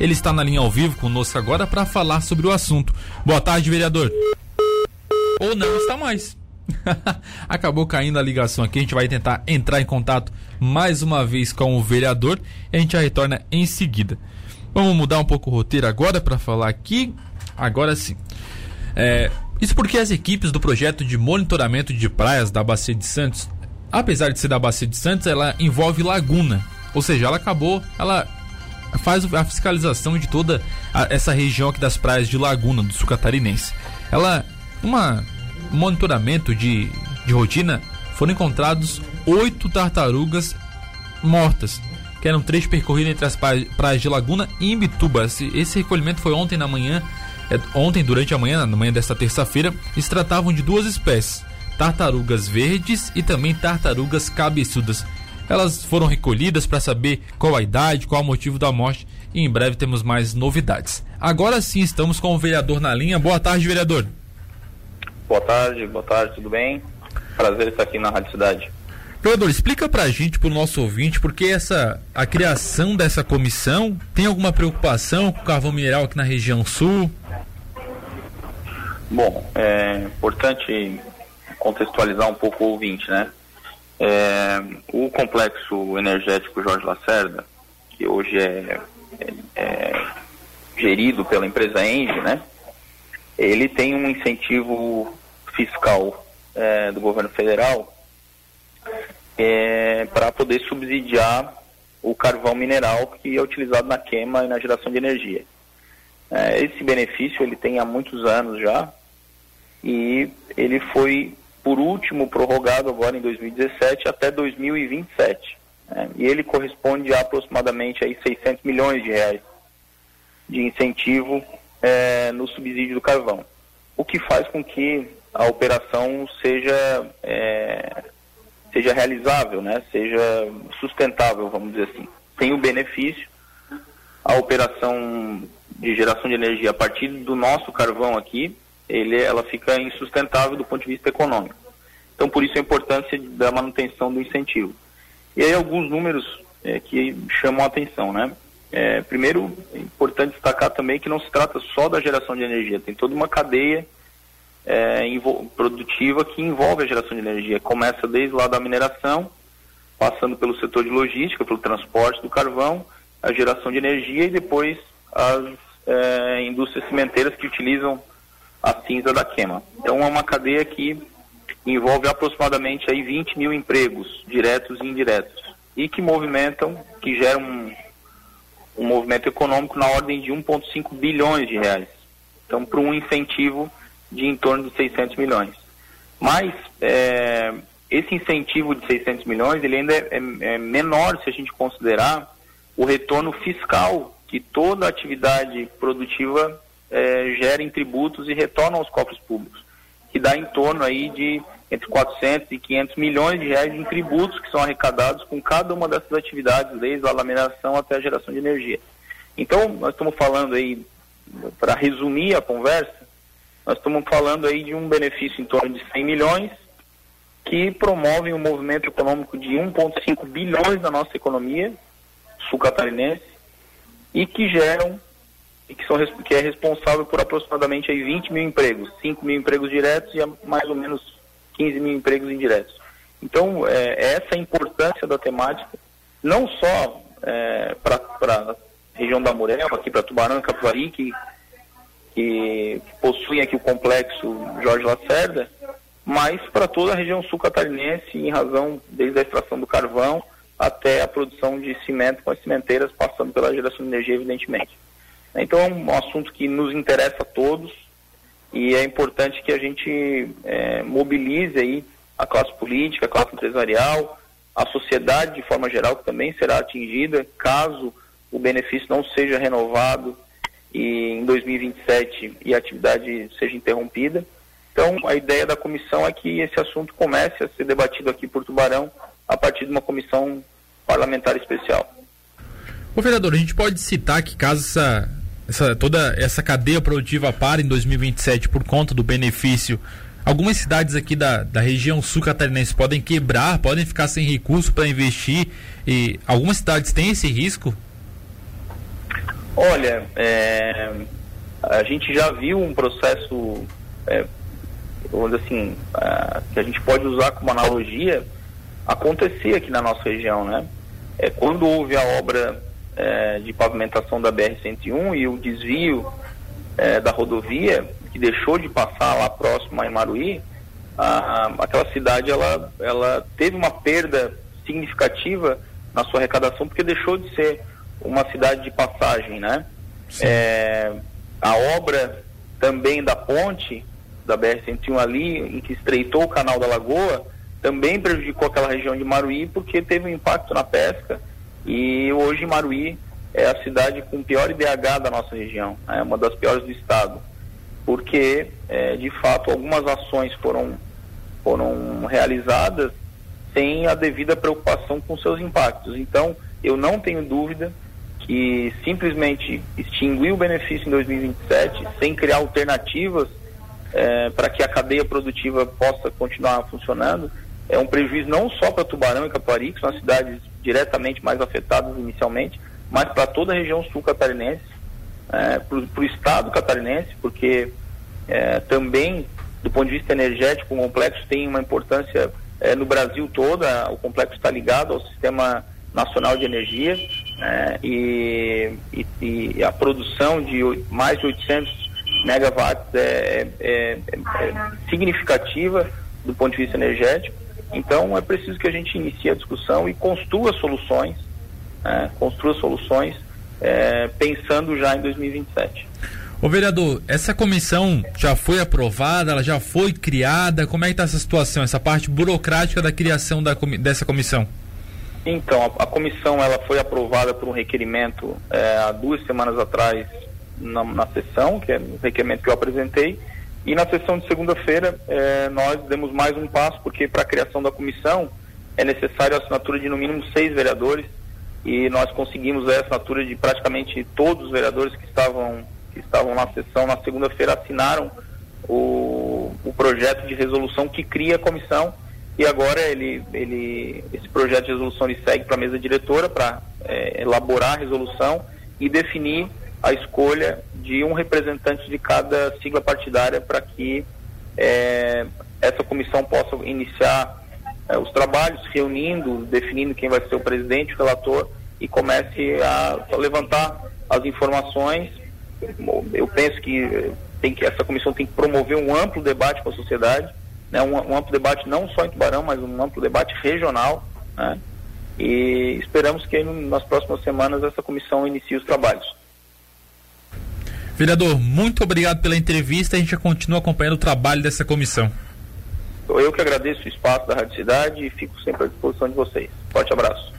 Ele está na linha ao vivo conosco agora para falar sobre o assunto. Boa tarde, vereador. Ou não está mais. Acabou caindo a ligação aqui. A gente vai tentar entrar em contato mais uma vez com o vereador e a gente já retorna em seguida. Vamos mudar um pouco o roteiro agora para falar aqui. Agora sim. É, isso porque as equipes do projeto de monitoramento de praias da Bacia de Santos, apesar de ser da Bacia de Santos, ela envolve laguna. Ou seja, ela acabou, ela faz a fiscalização de toda a, essa região aqui das praias de Laguna do Sul Catarinense. Ela, uma monitoramento de, de rotina, foram encontrados oito tartarugas mortas, que eram três percorridas entre as praias de Laguna e Imbituba. Esse, esse recolhimento foi ontem na manhã, é, ontem durante a manhã, na manhã desta terça-feira, e se tratavam de duas espécies, tartarugas verdes e também tartarugas cabeçudas. Elas foram recolhidas para saber qual a idade, qual o motivo da morte e em breve temos mais novidades. Agora sim estamos com o vereador na linha. Boa tarde, vereador. Boa tarde, boa tarde, tudo bem? Prazer estar aqui na Rádio Cidade. Vereador, explica pra gente, pro nosso ouvinte, porque essa a criação dessa comissão tem alguma preocupação com o carvão mineral aqui na região sul? Bom, é importante contextualizar um pouco o ouvinte, né? É, o complexo energético Jorge Lacerda, que hoje é, é, é gerido pela empresa Engie, né? Ele tem um incentivo fiscal é, do governo federal é, para poder subsidiar o carvão mineral que é utilizado na queima e na geração de energia. É, esse benefício ele tem há muitos anos já e ele foi por último prorrogado agora em 2017 até 2027. Né? E ele corresponde a aproximadamente aí 600 milhões de reais de incentivo é, no subsídio do carvão, o que faz com que a operação seja é, seja realizável, né? Seja sustentável, vamos dizer assim. Tem o benefício, a operação de geração de energia a partir do nosso carvão aqui, ele, ela fica insustentável do ponto de vista econômico. Então, por isso a importância da manutenção do incentivo. E aí alguns números é, que chamam a atenção, né? É, primeiro, é importante destacar também que não se trata só da geração de energia, tem toda uma cadeia é, produtiva que envolve a geração de energia. Começa desde lá da mineração, passando pelo setor de logística, pelo transporte do carvão, a geração de energia e depois as é, indústrias cimenteiras que utilizam a cinza da queima. Então é uma cadeia que envolve aproximadamente aí 20 mil empregos, diretos e indiretos, e que movimentam, que geram um, um movimento econômico na ordem de 1,5 bilhões de reais. Então, para um incentivo de em torno de 600 milhões. Mas é, esse incentivo de 600 milhões ele ainda é, é, é menor se a gente considerar o retorno fiscal que toda atividade produtiva é, gera em tributos e retorna aos cofres públicos, que dá em torno aí de entre 400 e 500 milhões de reais em tributos que são arrecadados com cada uma dessas atividades, desde a laminação até a geração de energia. Então, nós estamos falando aí, para resumir a conversa, nós estamos falando aí de um benefício em torno de 100 milhões que promovem um movimento econômico de 1,5 bilhões na nossa economia sul-catarinense e que geram e que, são, que é responsável por aproximadamente aí 20 mil empregos, 5 mil empregos diretos e mais ou menos 15 mil empregos indiretos. Então, é, essa é a importância da temática, não só é, para a região da Murel, aqui para Tubarão e Capivari, que que possuem aqui o complexo Jorge Lacerda, mas para toda a região sul catarinense, em razão desde a extração do carvão até a produção de cimento com as cimenteiras, passando pela geração de energia, evidentemente. Então é um assunto que nos interessa a todos e é importante que a gente é, mobilize aí a classe política, a classe empresarial, a sociedade de forma geral que também será atingida caso o benefício não seja renovado e em 2027 e a atividade seja interrompida. Então, a ideia da comissão é que esse assunto comece a ser debatido aqui por Tubarão a partir de uma comissão parlamentar especial. O vereador, a gente pode citar que caso essa, essa, toda essa cadeia produtiva pare em 2027 por conta do benefício, algumas cidades aqui da, da região sul catarinense podem quebrar, podem ficar sem recurso para investir e algumas cidades têm esse risco? Olha, é, a gente já viu um processo, é, assim, que a gente pode usar como analogia, acontecer aqui na nossa região, né? É, quando houve a obra é, de pavimentação da BR-101 e o desvio é, da rodovia, que deixou de passar lá próximo a Imaruí, a, aquela cidade ela, ela teve uma perda significativa na sua arrecadação porque deixou de ser uma cidade de passagem, né? É, a obra também da ponte da BR-101 ali, em que estreitou o canal da Lagoa, também prejudicou aquela região de Maruí porque teve um impacto na pesca e hoje Maruí é a cidade com pior IDH da nossa região, é uma das piores do estado, porque é, de fato algumas ações foram, foram realizadas sem a devida preocupação com seus impactos. Então, eu não tenho dúvida que simplesmente extinguir o benefício em 2027 sem criar alternativas é, para que a cadeia produtiva possa continuar funcionando é um prejuízo não só para Tubarão e Capuari, que são as cidades diretamente mais afetadas inicialmente, mas para toda a região sul catarinense, é, para o estado catarinense, porque é, também, do ponto de vista energético, o complexo tem uma importância é, no Brasil todo, o complexo está ligado ao sistema nacional de energia é, e, e, e, a produção de mais de 800 megawatts é, é, é significativa do ponto de vista energético então é preciso que a gente inicie a discussão e construa soluções, é, construa soluções é, pensando já em 2027. Ô vereador, essa comissão já foi aprovada, ela já foi criada, como é que está essa situação, essa parte burocrática da criação da, dessa comissão? Então, a, a, comissão ela foi aprovada por um requerimento é, há duas semanas atrás na, na sessão, que é o requerimento que eu apresentei, e na sessão de segunda-feira, eh, nós demos mais um passo, porque para a criação da comissão é necessário a assinatura de no mínimo seis vereadores, e nós conseguimos a assinatura de praticamente todos os vereadores que estavam, que estavam na sessão. Na segunda-feira, assinaram o, o projeto de resolução que cria a comissão, e agora ele, ele, esse projeto de resolução ele segue para a mesa diretora para eh, elaborar a resolução e definir a escolha de um representante de cada sigla partidária para que é, essa comissão possa iniciar é, os trabalhos, reunindo, definindo quem vai ser o presidente, o relator e comece a, levantar as informações. Eu penso que, tem que essa comissão tem que promover um amplo debate com a sociedade, né, um, um amplo debate não só em Tubarão, mas um amplo debate regional. Né, e esperamos que nas próximas semanas essa comissão inicie os trabalhos. Vereador, muito obrigado pela entrevista. A gente continua acompanhando o trabalho dessa comissão. Eu que agradeço o espaço da Rádio Cidade e fico sempre à disposição de vocês. Forte abraço.